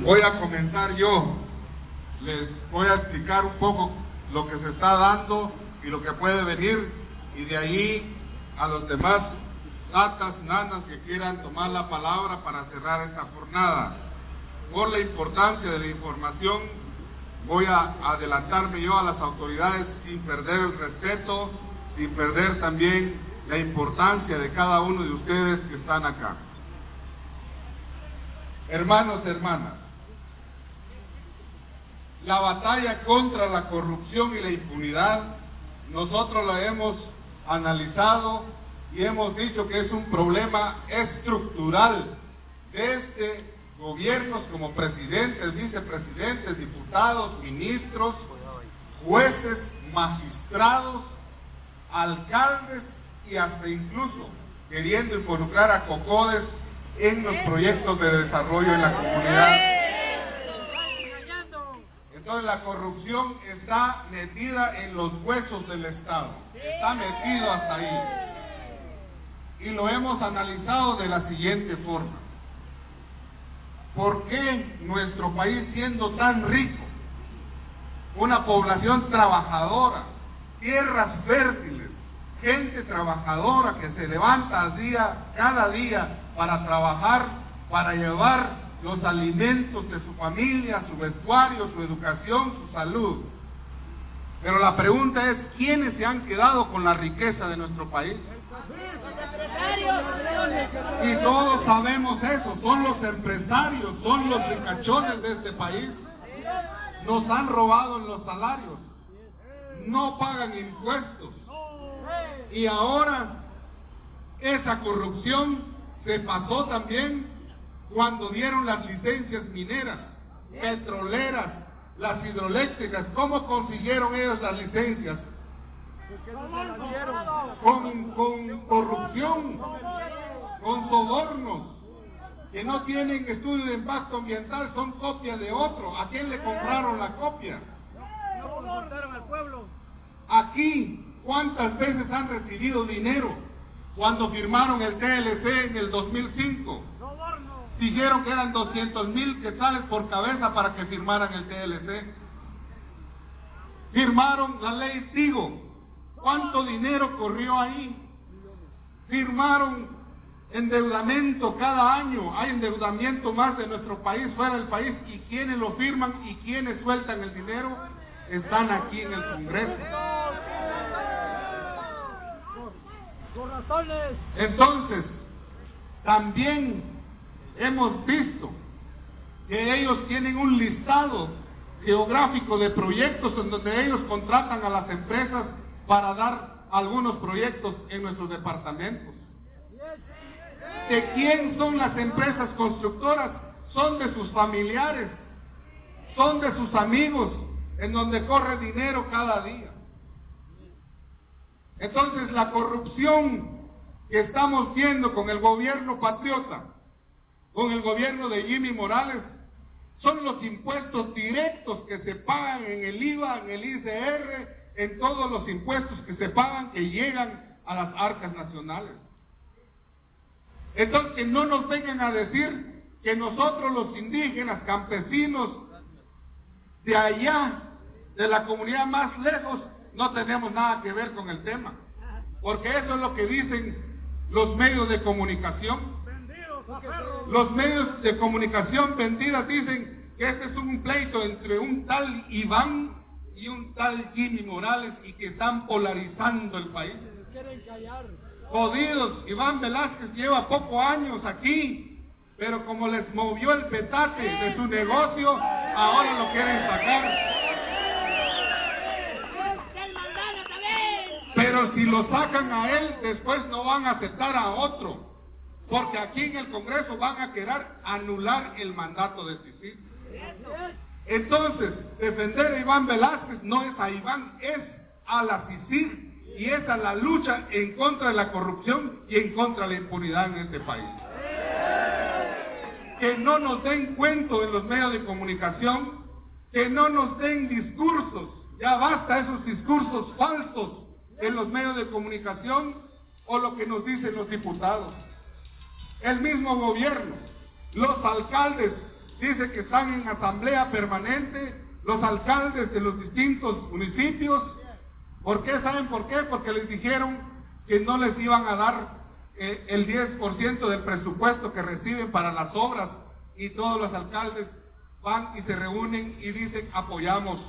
Voy a comenzar yo. Les voy a explicar un poco lo que se está dando y lo que puede venir y de ahí a los demás tatas, nanas que quieran tomar la palabra para cerrar esta jornada. Por la importancia de la información, voy a adelantarme yo a las autoridades sin perder el respeto, sin perder también la importancia de cada uno de ustedes que están acá. Hermanos, hermanas, la batalla contra la corrupción y la impunidad, nosotros la hemos analizado y hemos dicho que es un problema estructural desde gobiernos como presidentes, vicepresidentes, diputados, ministros, jueces, magistrados, alcaldes y hasta incluso queriendo involucrar a COCODES en los proyectos de desarrollo en la comunidad. Entonces la corrupción está metida en los huesos del Estado, está metido hasta ahí. Y lo hemos analizado de la siguiente forma. ¿Por qué nuestro país siendo tan rico, una población trabajadora, tierras fértiles, gente trabajadora que se levanta día, cada día para trabajar, para llevar los alimentos de su familia, su vestuario, su educación, su salud. Pero la pregunta es, ¿quiénes se han quedado con la riqueza de nuestro país? Y todos sabemos eso, son los empresarios, son los ricachones de este país. Nos han robado los salarios, no pagan impuestos. Y ahora esa corrupción se pasó también cuando dieron las licencias mineras, petroleras, las hidroeléctricas. ¿Cómo consiguieron ellos las licencias? Con, con corrupción, con sobornos, que no tienen estudio de impacto ambiental, son copias de otro. ¿A quién le compraron la copia? Aquí, ¿cuántas veces han recibido dinero cuando firmaron el TLC en el 2005? Dijeron que eran 200 mil quetzales por cabeza para que firmaran el TLC. Firmaron la ley Tigo. ¿Cuánto dinero corrió ahí? Firmaron endeudamiento cada año. Hay endeudamiento más de nuestro país fuera del país. ¿Y quienes lo firman y quienes sueltan el dinero? Están aquí en el Congreso. Entonces, también hemos visto que ellos tienen un listado geográfico de proyectos en donde ellos contratan a las empresas para dar algunos proyectos en nuestros departamentos. ¿De quién son las empresas constructoras? Son de sus familiares, son de sus amigos, en donde corre dinero cada día. Entonces la corrupción que estamos viendo con el gobierno patriota, con el gobierno de Jimmy Morales, son los impuestos directos que se pagan en el IVA, en el ICR, en todos los impuestos que se pagan que llegan a las arcas nacionales. Entonces no nos vengan a decir que nosotros los indígenas, campesinos de allá, de la comunidad más lejos, no tenemos nada que ver con el tema. Porque eso es lo que dicen los medios de comunicación. Los medios de comunicación vendidas dicen que este es un pleito entre un tal Iván y un tal Jimmy Morales y que están polarizando el país. Jodidos, Iván Velázquez lleva pocos años aquí, pero como les movió el petate de su negocio, ahora lo quieren sacar. Pero si lo sacan a él, después no van a aceptar a otro. Porque aquí en el Congreso van a querer anular el mandato de Sicil. Entonces, defender a Iván Velázquez no es a Iván, es a la Sicil y es a la lucha en contra de la corrupción y en contra de la impunidad en este país. Que no nos den cuento en los medios de comunicación, que no nos den discursos, ya basta esos discursos falsos en los medios de comunicación o lo que nos dicen los diputados. El mismo gobierno, los alcaldes dice que están en asamblea permanente los alcaldes de los distintos municipios. ¿Por qué? ¿Saben por qué? Porque les dijeron que no les iban a dar eh, el 10% del presupuesto que reciben para las obras y todos los alcaldes van y se reúnen y dicen apoyamos.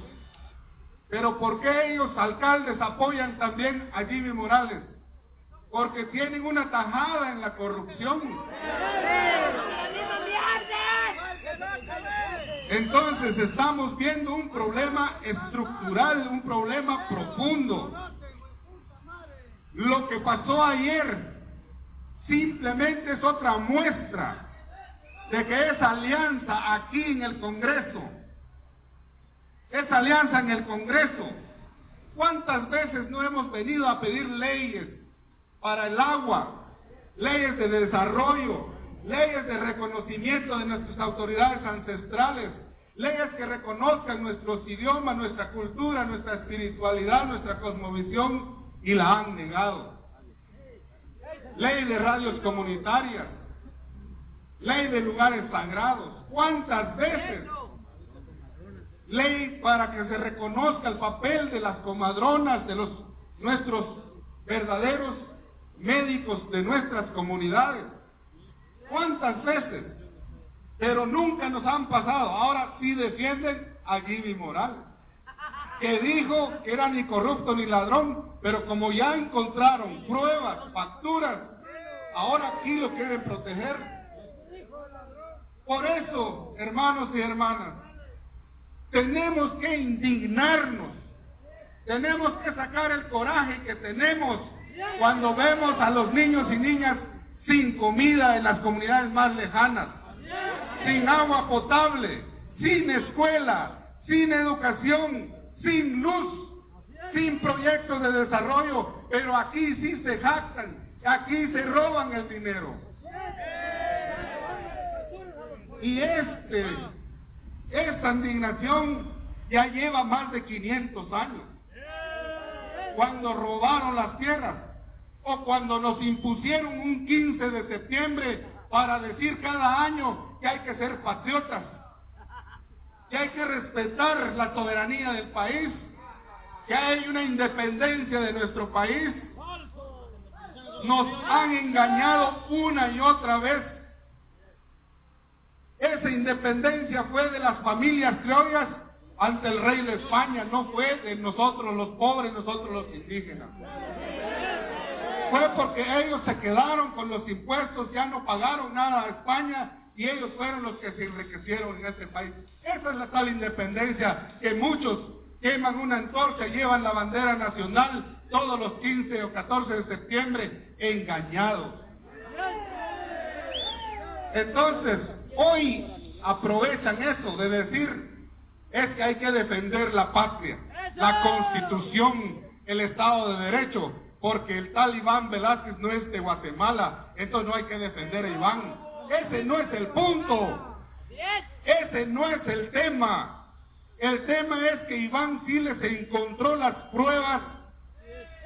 Pero ¿por qué ellos, alcaldes, apoyan también a Jimmy Morales? Porque tienen una tajada en la corrupción. Entonces estamos viendo un problema estructural, un problema profundo. Lo que pasó ayer simplemente es otra muestra de que esa alianza aquí en el Congreso, esa alianza en el Congreso, ¿cuántas veces no hemos venido a pedir leyes para el agua, leyes de desarrollo, leyes de reconocimiento de nuestras autoridades ancestrales, leyes que reconozcan nuestros idiomas, nuestra cultura, nuestra espiritualidad, nuestra cosmovisión, y la han negado. Ley de radios comunitarias, ley de lugares sagrados. ¿Cuántas veces? Ley para que se reconozca el papel de las comadronas, de los nuestros verdaderos médicos de nuestras comunidades. ¿Cuántas veces? Pero nunca nos han pasado. Ahora sí defienden a Jimmy Moral, que dijo que era ni corrupto ni ladrón, pero como ya encontraron pruebas, facturas, ahora aquí lo quieren proteger. Por eso, hermanos y hermanas, tenemos que indignarnos, tenemos que sacar el coraje que tenemos cuando vemos a los niños y niñas sin comida en las comunidades más lejanas, sin agua potable, sin escuela, sin educación, sin luz, sin proyectos de desarrollo, pero aquí sí se jactan, aquí se roban el dinero. Y este, esta indignación ya lleva más de 500 años. Cuando robaron las tierras o cuando nos impusieron un 15 de septiembre para decir cada año que hay que ser patriotas, que hay que respetar la soberanía del país, que hay una independencia de nuestro país. Nos han engañado una y otra vez esa independencia fue de las familias criollas ante el rey de España, no fue de nosotros los pobres, nosotros los indígenas. Fue porque ellos se quedaron con los impuestos, ya no pagaron nada a España y ellos fueron los que se enriquecieron en este país. Esa es la tal independencia que muchos queman una antorcha, llevan la bandera nacional todos los 15 o 14 de septiembre engañados. Entonces, Hoy aprovechan eso de decir, es que hay que defender la patria, la constitución, el Estado de Derecho, porque el tal Iván Velázquez no es de Guatemala, entonces no hay que defender a Iván. Ese no es el punto. Ese no es el tema. El tema es que Iván Siles se encontró las pruebas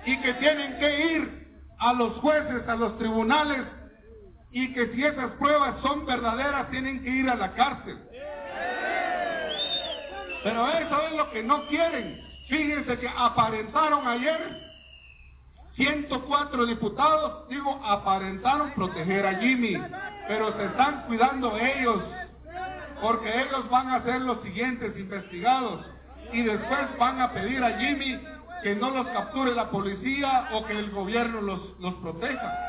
y que tienen que ir a los jueces, a los tribunales y que si esas pruebas son verdaderas tienen que ir a la cárcel. Pero eso es lo que no quieren. Fíjense que aparentaron ayer 104 diputados, digo, aparentaron proteger a Jimmy, pero se están cuidando ellos, porque ellos van a ser los siguientes investigados y después van a pedir a Jimmy que no los capture la policía o que el gobierno los, los proteja.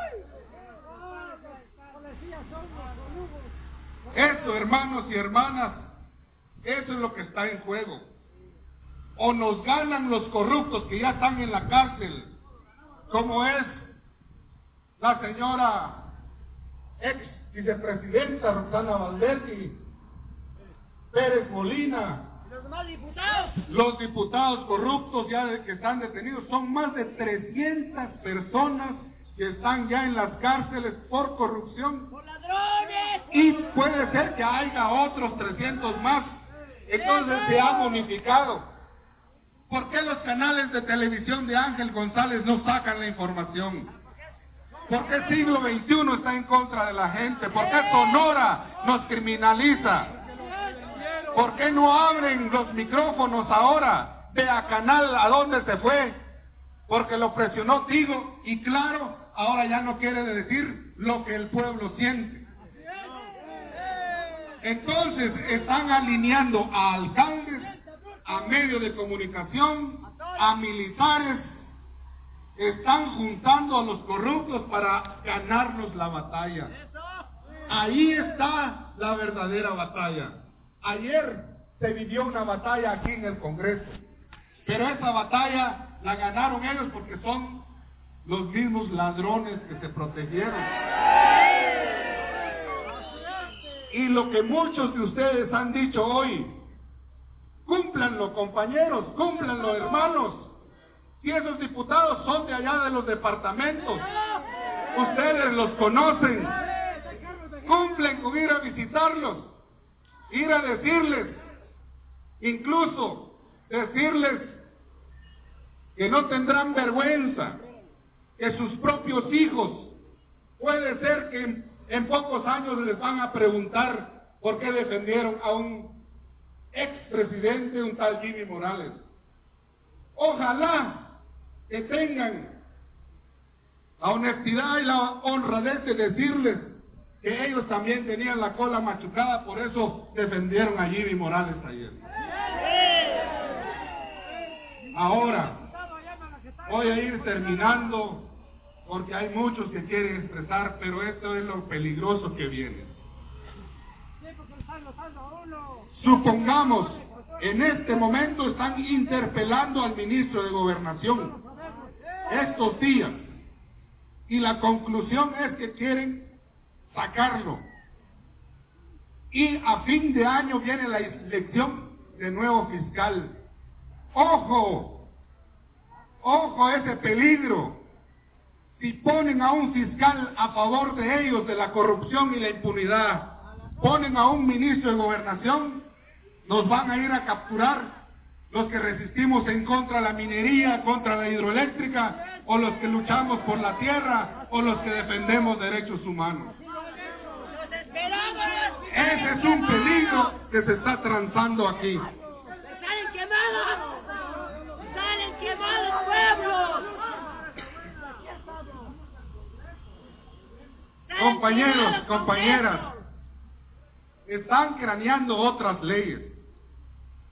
Eso, hermanos y hermanas, eso es lo que está en juego. O nos ganan los corruptos que ya están en la cárcel, como es la señora ex vicepresidenta Roxana Valdetti, Pérez Molina, los diputados. Los diputados corruptos ya que están detenidos son más de 300 personas que están ya en las cárceles por corrupción. Y puede ser que haya otros 300 más. Entonces se ha bonificado. ¿Por qué los canales de televisión de Ángel González no sacan la información? ¿Por qué siglo XXI está en contra de la gente? ¿Por qué Sonora nos criminaliza? ¿Por qué no abren los micrófonos ahora? Ve a Canal, ¿a dónde se fue? Porque lo presionó Tigo y claro, ahora ya no quiere decir lo que el pueblo siente. Entonces están alineando a alcaldes, a medios de comunicación, a militares, están juntando a los corruptos para ganarnos la batalla. Ahí está la verdadera batalla. Ayer se vivió una batalla aquí en el Congreso, pero esa batalla la ganaron ellos porque son los mismos ladrones que se protegieron. Y lo que muchos de ustedes han dicho hoy, cúmplanlo compañeros, cúmplanlo hermanos. Y esos diputados son de allá de los departamentos. Ustedes los conocen. Cumplen con ir a visitarlos, ir a decirles, incluso decirles que no tendrán vergüenza, que sus propios hijos, puede ser que en pocos años les van a preguntar por qué defendieron a un expresidente, un tal Jimmy Morales. Ojalá que tengan la honestidad y la honradez de decirles que ellos también tenían la cola machucada, por eso defendieron a Jimmy Morales ayer. Ahora, voy a ir terminando porque hay muchos que quieren expresar, pero esto es lo peligroso que viene. Supongamos, en este momento están interpelando al ministro de Gobernación estos días y la conclusión es que quieren sacarlo. Y a fin de año viene la elección de nuevo fiscal. Ojo, ojo ese peligro si ponen a un fiscal a favor de ellos, de la corrupción y la impunidad, ponen a un ministro de gobernación, nos van a ir a capturar los que resistimos en contra de la minería, contra la hidroeléctrica, o los que luchamos por la tierra, o los que defendemos derechos humanos. Ese es un peligro que se está transando aquí. Compañeros, compañeras, están craneando otras leyes.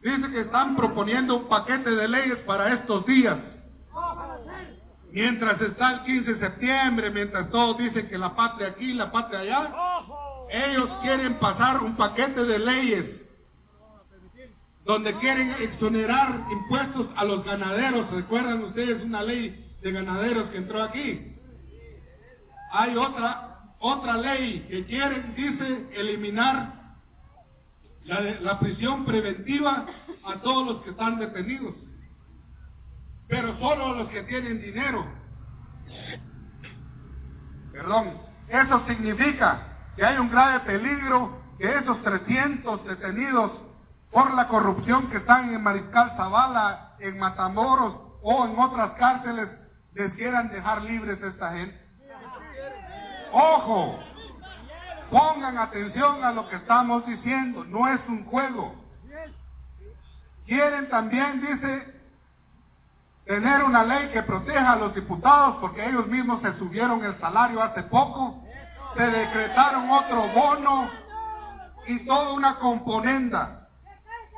Dice que están proponiendo un paquete de leyes para estos días. Mientras está el 15 de septiembre, mientras todos dicen que la patria aquí, la patria allá, ellos quieren pasar un paquete de leyes donde quieren exonerar impuestos a los ganaderos. ¿Recuerdan ustedes una ley de ganaderos que entró aquí? Hay otra otra ley que quieren, dice, eliminar la, prisión preventiva a todos los que están detenidos, pero solo a los que tienen dinero. Perdón, eso significa que hay un grave peligro que esos 300 detenidos por la corrupción que están en Mariscal Zavala, en Matamoros o en otras cárceles, les quieran dejar libres a esta gente. Ojo, pongan atención a lo que estamos diciendo, no es un juego. Quieren también, dice, tener una ley que proteja a los diputados porque ellos mismos se subieron el salario hace poco, se decretaron otro bono y toda una componenda.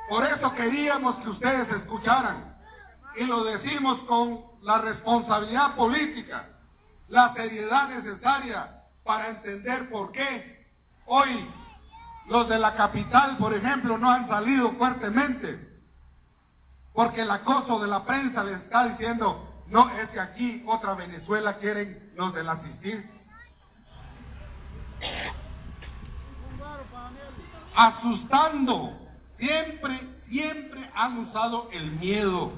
Por eso queríamos que ustedes escucharan y lo decimos con la responsabilidad política, la seriedad necesaria para entender por qué hoy los de la capital, por ejemplo, no han salido fuertemente. Porque el acoso de la prensa les está diciendo, no, es que aquí otra Venezuela quieren los del asistir. Asustando. Siempre, siempre han usado el miedo.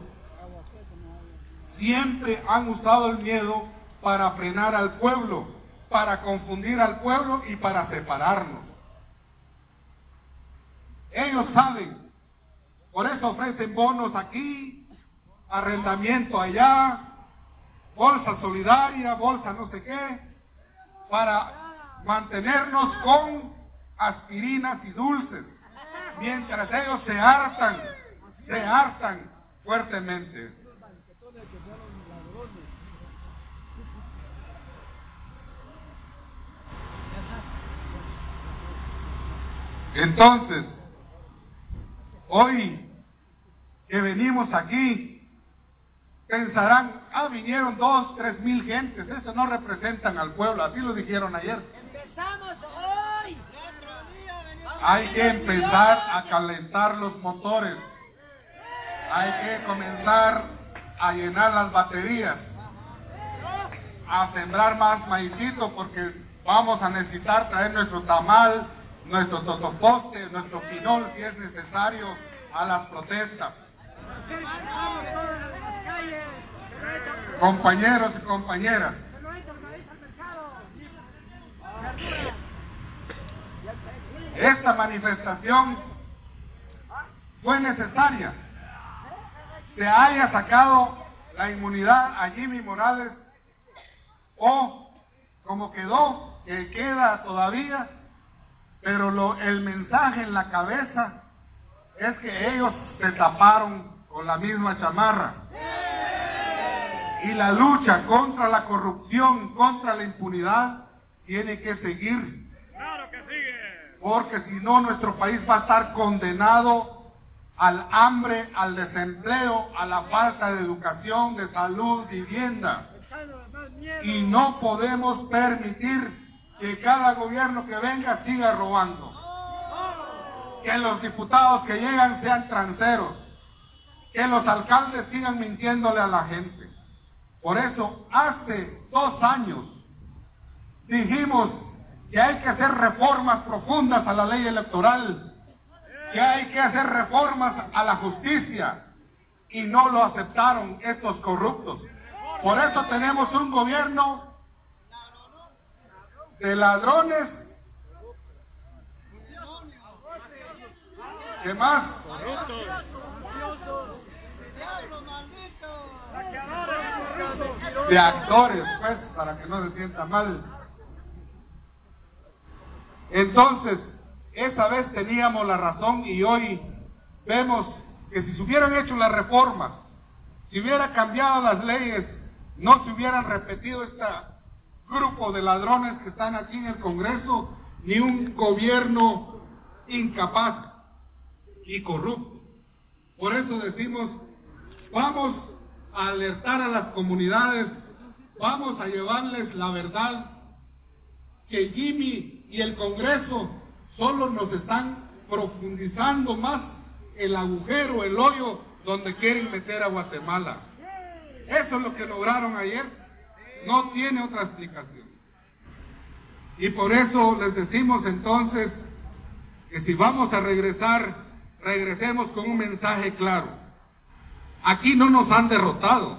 Siempre han usado el miedo para frenar al pueblo para confundir al pueblo y para separarnos. Ellos saben, por eso ofrecen bonos aquí, arrendamiento allá, bolsa solidaria, bolsa no sé qué, para mantenernos con aspirinas y dulces. mientras ellos se hartan, se hartan fuertemente. Entonces, hoy que venimos aquí, pensarán, ah, vinieron dos, tres mil gentes, eso no representan al pueblo, así lo dijeron ayer. Empezamos hoy. Hay que empezar a calentar los motores. Hay que comenzar a llenar las baterías. A sembrar más maicito porque vamos a necesitar traer nuestro tamal, nuestro totoposte, nuestro quinol si es necesario a las protestas. Compañeros y compañeras, esta manifestación fue necesaria. Se haya sacado la inmunidad a Jimmy Morales o como quedó, que queda todavía, pero lo, el mensaje en la cabeza es que ellos se taparon con la misma chamarra. Y la lucha contra la corrupción, contra la impunidad, tiene que seguir. Claro que sigue. Porque si no, nuestro país va a estar condenado al hambre, al desempleo, a la falta de educación, de salud, vivienda. Y no podemos permitir que cada gobierno que venga siga robando. Que los diputados que llegan sean tranceros. Que los alcaldes sigan mintiéndole a la gente. Por eso, hace dos años dijimos que hay que hacer reformas profundas a la ley electoral, que hay que hacer reformas a la justicia, y no lo aceptaron estos corruptos. Por eso tenemos un gobierno de ladrones. ¿Qué más? De actores, pues, para que no se sienta mal. Entonces, esa vez teníamos la razón y hoy vemos que si se hubieran hecho las reformas, si hubiera cambiado las leyes, no se hubieran repetido este grupo de ladrones que están aquí en el Congreso, ni un gobierno incapaz y corrupto. Por eso decimos, vamos a alertar a las comunidades, vamos a llevarles la verdad que Jimmy y el Congreso solo nos están profundizando más el agujero, el hoyo donde quieren meter a Guatemala. Eso es lo que lograron ayer. No tiene otra explicación. Y por eso les decimos entonces que si vamos a regresar, regresemos con un mensaje claro. Aquí no nos han derrotado.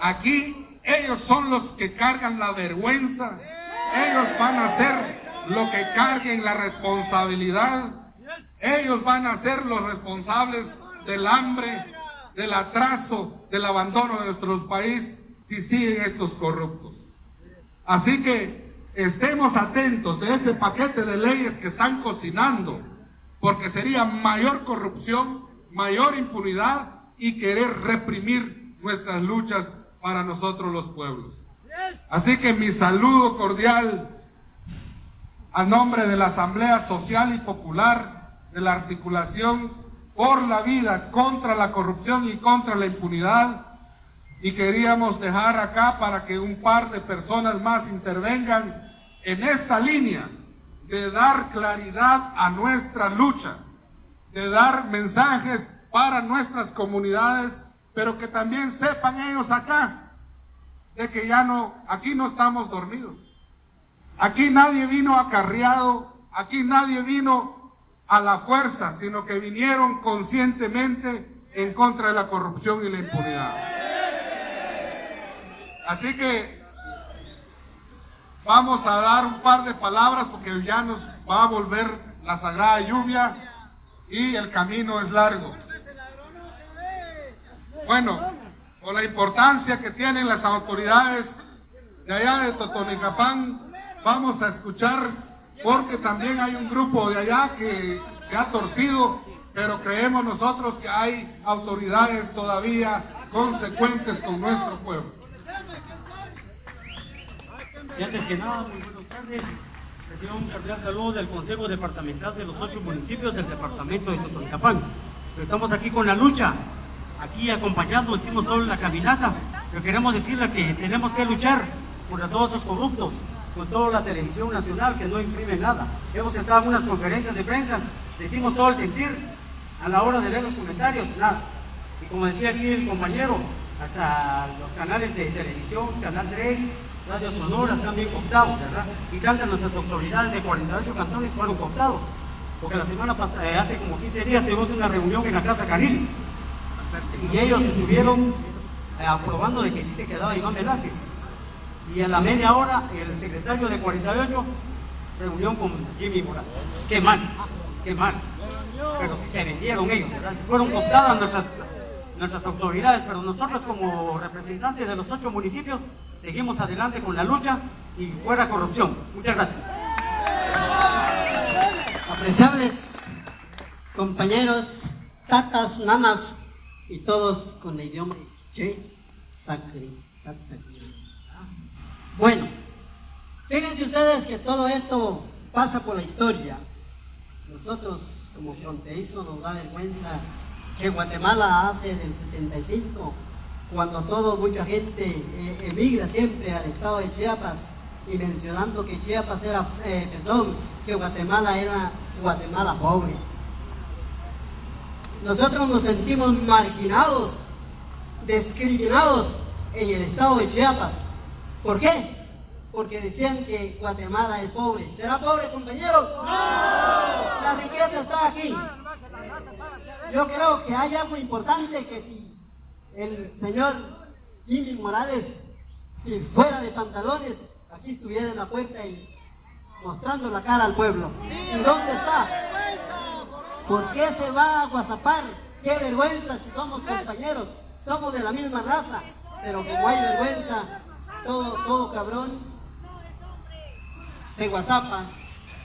Aquí ellos son los que cargan la vergüenza. Ellos van a ser lo que carguen la responsabilidad. Ellos van a ser los responsables del hambre, del atraso, del abandono de nuestro país si siguen estos corruptos. Así que estemos atentos de ese paquete de leyes que están cocinando, porque sería mayor corrupción, mayor impunidad y querer reprimir nuestras luchas para nosotros los pueblos. Así que mi saludo cordial a nombre de la Asamblea Social y Popular de la Articulación por la Vida contra la corrupción y contra la impunidad. Y queríamos dejar acá para que un par de personas más intervengan en esta línea de dar claridad a nuestra lucha, de dar mensajes para nuestras comunidades, pero que también sepan ellos acá de que ya no, aquí no estamos dormidos. Aquí nadie vino acarreado, aquí nadie vino a la fuerza, sino que vinieron conscientemente en contra de la corrupción y la impunidad. Así que vamos a dar un par de palabras porque ya nos va a volver la sagrada lluvia y el camino es largo. Bueno, por la importancia que tienen las autoridades de allá de Totonicapán, vamos a escuchar porque también hay un grupo de allá que se ha torcido, pero creemos nosotros que hay autoridades todavía consecuentes con nuestro pueblo. Y antes que nada, muy buenas tardes. Recibo un cordial saludo del Consejo Departamental de los ocho municipios del departamento de Totonicapán. Estamos aquí con la lucha, aquí acompañando, hicimos toda la caminata, pero queremos decirle que tenemos que luchar contra todos esos corruptos, con toda la televisión nacional que no imprime nada. Hemos estado en unas conferencias de prensa, decimos todo el sentir, a la hora de leer los comentarios, nada. Y como decía aquí el compañero, hasta los canales de televisión, Canal 3, Radio Sonora bien cooptados, ¿verdad? Y tantas nuestras autoridades de 48 cantones fueron cooptados. Porque la semana pasada, eh, hace como 15 días, tuvimos una reunión en la Casa Canil. Y ellos estuvieron eh, aprobando de que sí se quedaba Iván Velázquez. Y a la media hora, el secretario de 48 reunión con Jimmy Morales. Qué mal, qué mal. Pero se vendieron ellos, ¿verdad? Fueron cooptadas nuestras nuestras autoridades, pero nosotros como representantes de los ocho municipios seguimos adelante con la lucha y fuera corrupción. Muchas gracias. Apreciables compañeros, tatas, nanas y todos con el idioma che, sacri, Bueno, fíjense ustedes que todo esto pasa por la historia. Nosotros como fronterizos nos da vergüenza que Guatemala hace del 75, cuando todo, mucha gente eh, emigra siempre al estado de Chiapas y mencionando que Chiapas era, eh, perdón, que Guatemala era Guatemala pobre. Nosotros nos sentimos marginados, discriminados en el estado de Chiapas. ¿Por qué? Porque decían que Guatemala es pobre. ¿Será pobre, compañeros? ¡No! La riqueza está aquí. Yo creo que hay algo importante que si el señor Jimmy Morales, si fuera de pantalones, aquí estuviera en la puerta y mostrando la cara al pueblo. ¿Y dónde está? ¿Por qué se va a guasapar? ¡Qué vergüenza si somos compañeros! Somos de la misma raza, pero como hay vergüenza, todo, todo cabrón se guasapa,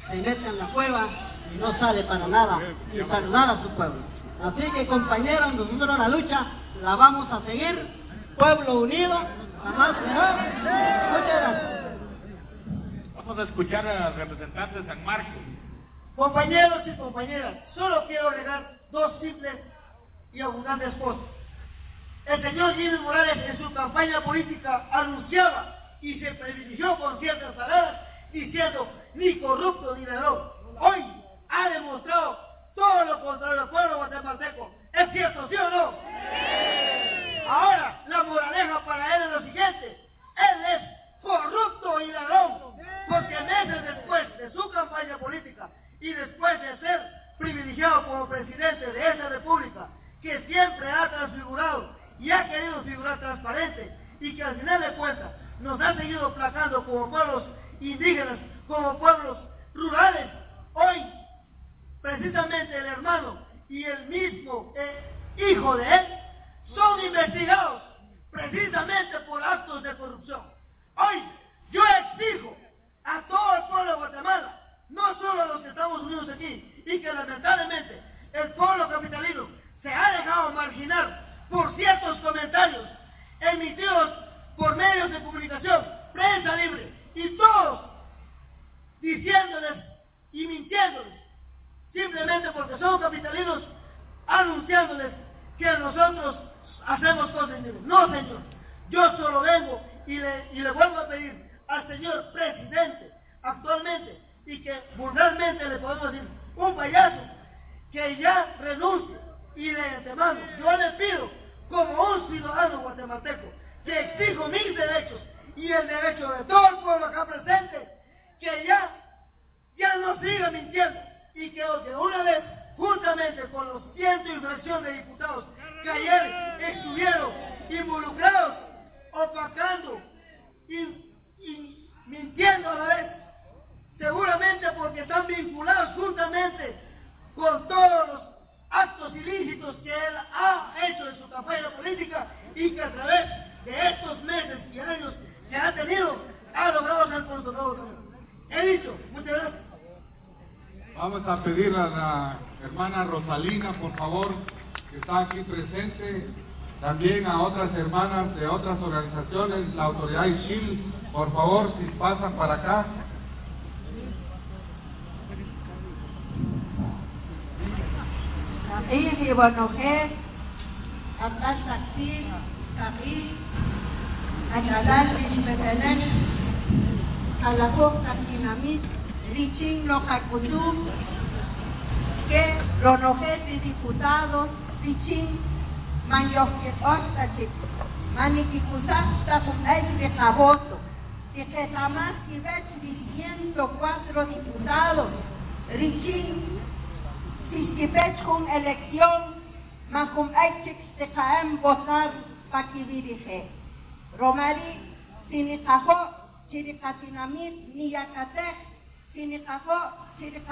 se mete en la cueva y no sale para nada, ni nada a su pueblo. Así que compañeros, nosotros la lucha la vamos a seguir. Pueblo unido, jamás. Muchas gracias. Vamos a escuchar al representante de San Marcos. Compañeros y compañeras, solo quiero agregar dos simples y abundantes cosas. El señor Jimmy Morales en su campaña política anunciaba y se privilegió con ciertas palabras diciendo ni corrupto ni ladrón. Hoy ha demostrado todo lo contrario al pueblo guatemalteco. ¿Es cierto, sí o no? Ahora, la moraleja para él es lo siguiente. Él es corrupto y ladrón, porque meses después de su campaña política y después de ser privilegiado como presidente de esa república, que siempre ha transfigurado y ha querido figurar transparente y que al final de cuentas nos ha seguido placando como pueblos indígenas, como pueblos rurales, hoy precisamente el hermano y el mismo eh, hijo de él, son investigados precisamente por actos de corrupción. Hoy yo exijo a todo el pueblo de Guatemala, no solo a los que estamos unidos aquí, y que lamentablemente el pueblo capitalino se ha dejado marginar por ciertos comentarios emitidos por medios de comunicación, prensa libre, y todos diciéndoles y mintiéndoles simplemente porque son capitalinos, anunciándoles que nosotros hacemos cosas. No, señor. Yo solo vengo y le, y le vuelvo a pedir al señor presidente actualmente y que vulgarmente le podemos decir un payaso que ya renuncie y de antemano yo le pido como un ciudadano guatemalteco que exijo mis derechos y el derecho de todo el pueblo acá presente que ya ya no siga mintiendo y que de una vez, juntamente con los ciento y fracción de diputados que ayer estuvieron involucrados, opacando y, mintiendo a la vez, seguramente porque están vinculados juntamente con todos los actos ilícitos que él ha hecho en su campaña política y que a través de estos meses y años que ha tenido, ha logrado ser por He dicho, muchas gracias. Vamos a pedir a la hermana Rosalina, por favor, que está aquí presente, también a otras hermanas de otras organizaciones, la autoridad ISHIL, por favor, si pasan para acá. Riching Locacutum, que Ronoje y diputados, Riching, Manyoket Ostachik, Manikikusach, Tafum Eich de Caboto, que jamás ves 104 diputados, Riching, Tiskipech kung eleksyon, makum aichik de kaem votar pakivirije. Romari, sinikaho, chirikatinamit, sini aku sini